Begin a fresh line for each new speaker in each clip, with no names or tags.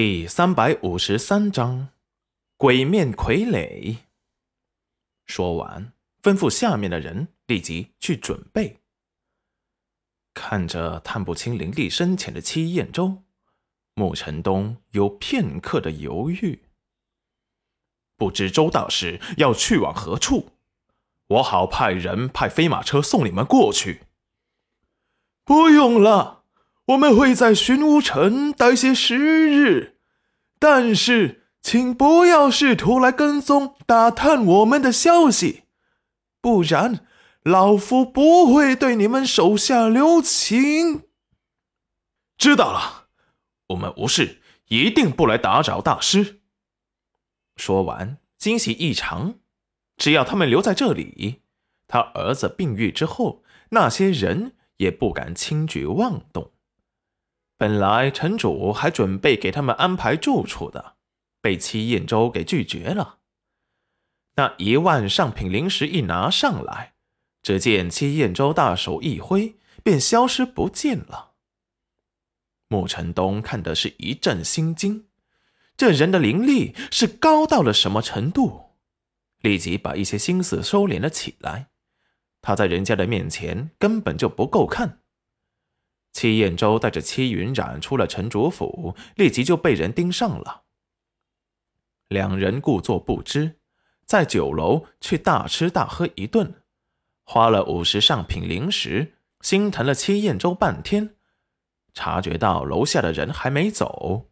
第三百五十三章，鬼面傀儡。说完，吩咐下面的人立即去准备。看着探不清灵力深浅的戚燕州，穆晨东有片刻的犹豫。不知周大师要去往何处，我好派人派飞马车送你们过去。
不用了。我们会在寻乌城待些时日，但是请不要试图来跟踪打探我们的消息，不然老夫不会对你们手下留情。
知道了，我们无事，一定不来打扰大师。说完，惊喜异常。只要他们留在这里，他儿子病愈之后，那些人也不敢轻举妄动。本来城主还准备给他们安排住处的，被戚燕州给拒绝了。那一万上品灵石一拿上来，只见戚燕州大手一挥，便消失不见了。穆晨东看的是一阵心惊，这人的灵力是高到了什么程度？立即把一些心思收敛了起来。他在人家的面前根本就不够看。戚燕州带着戚云染出了城主府，立即就被人盯上了。两人故作不知，在酒楼去大吃大喝一顿，花了五十上品灵石，心疼了戚燕州半天。察觉到楼下的人还没走，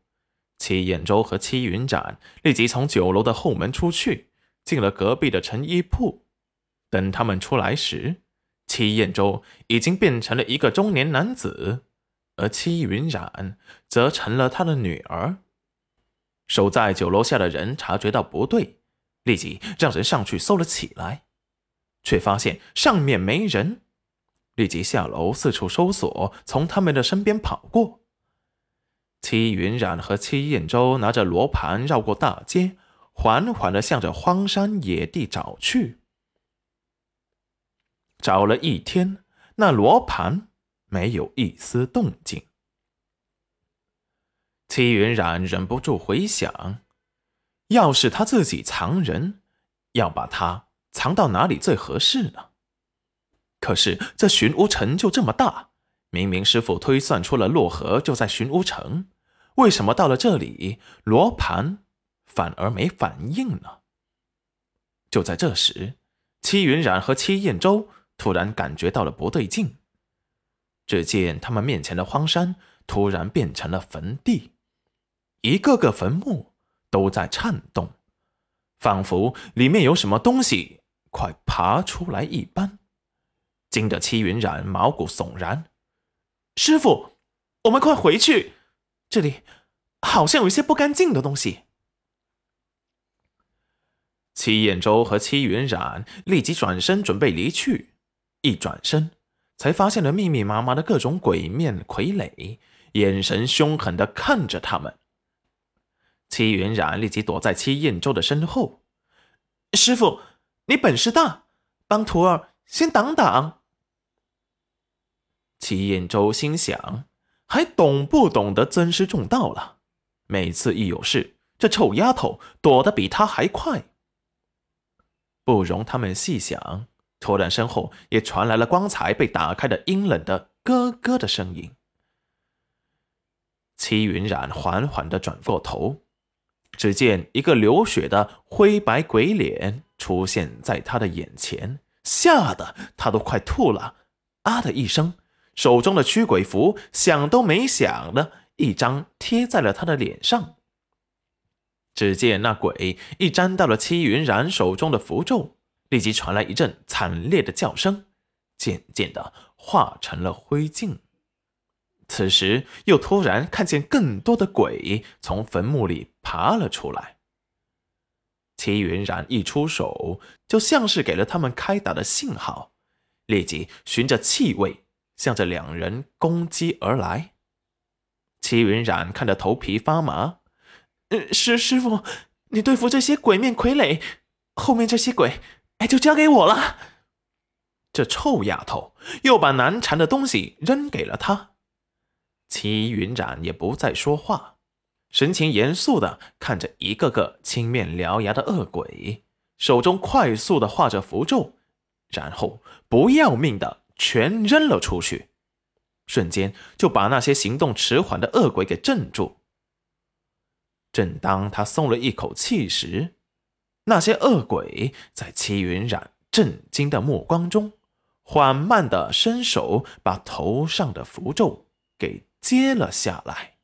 戚燕州和戚云染立即从酒楼的后门出去，进了隔壁的成衣铺。等他们出来时，戚燕州已经变成了一个中年男子，而戚云染则成了他的女儿。守在酒楼下的人察觉到不对，立即让人上去搜了起来，却发现上面没人，立即下楼四处搜索，从他们的身边跑过。戚云染和戚燕州拿着罗盘绕过大街，缓缓地向着荒山野地找去。找了一天，那罗盘没有一丝动静。戚云染忍不住回想：要是他自己藏人，要把他藏到哪里最合适呢？可是这寻乌城就这么大，明明师傅推算出了洛河就在寻乌城，为什么到了这里，罗盘反而没反应呢？就在这时，戚云染和戚燕州。突然感觉到了不对劲，只见他们面前的荒山突然变成了坟地，一个个坟墓都在颤动，仿佛里面有什么东西快爬出来一般，惊得戚云染毛骨悚然。师傅，我们快回去，这里好像有一些不干净的东西。戚燕州和戚云染立即转身准备离去。一转身，才发现了密密麻麻的各种鬼面傀儡，眼神凶狠的看着他们。戚云染立即躲在戚燕州的身后。师傅，你本事大，帮徒儿先挡挡。戚燕州心想，还懂不懂得尊师重道了？每次一有事，这臭丫头躲得比他还快。不容他们细想。突然，身后也传来了光彩被打开的阴冷的咯咯的声音。戚云染缓缓的转过头，只见一个流血的灰白鬼脸出现在他的眼前，吓得他都快吐了。啊的一声，手中的驱鬼符想都没想的一张贴在了他的脸上。只见那鬼一沾到了戚云染手中的符咒。立即传来一阵惨烈的叫声，渐渐的化成了灰烬。此时又突然看见更多的鬼从坟墓里爬了出来。齐云染一出手，就像是给了他们开打的信号，立即循着气味向着两人攻击而来。齐云染看得头皮发麻，呃，师师傅，你对付这些鬼面傀儡，后面这些鬼。哎，就交给我了。这臭丫头又把难缠的东西扔给了他。齐云染也不再说话，神情严肃的看着一个个青面獠牙的恶鬼，手中快速的画着符咒，然后不要命的全扔了出去，瞬间就把那些行动迟缓的恶鬼给镇住。正当他松了一口气时，那些恶鬼在齐云染震惊的目光中，缓慢的伸手把头上的符咒给揭了下来。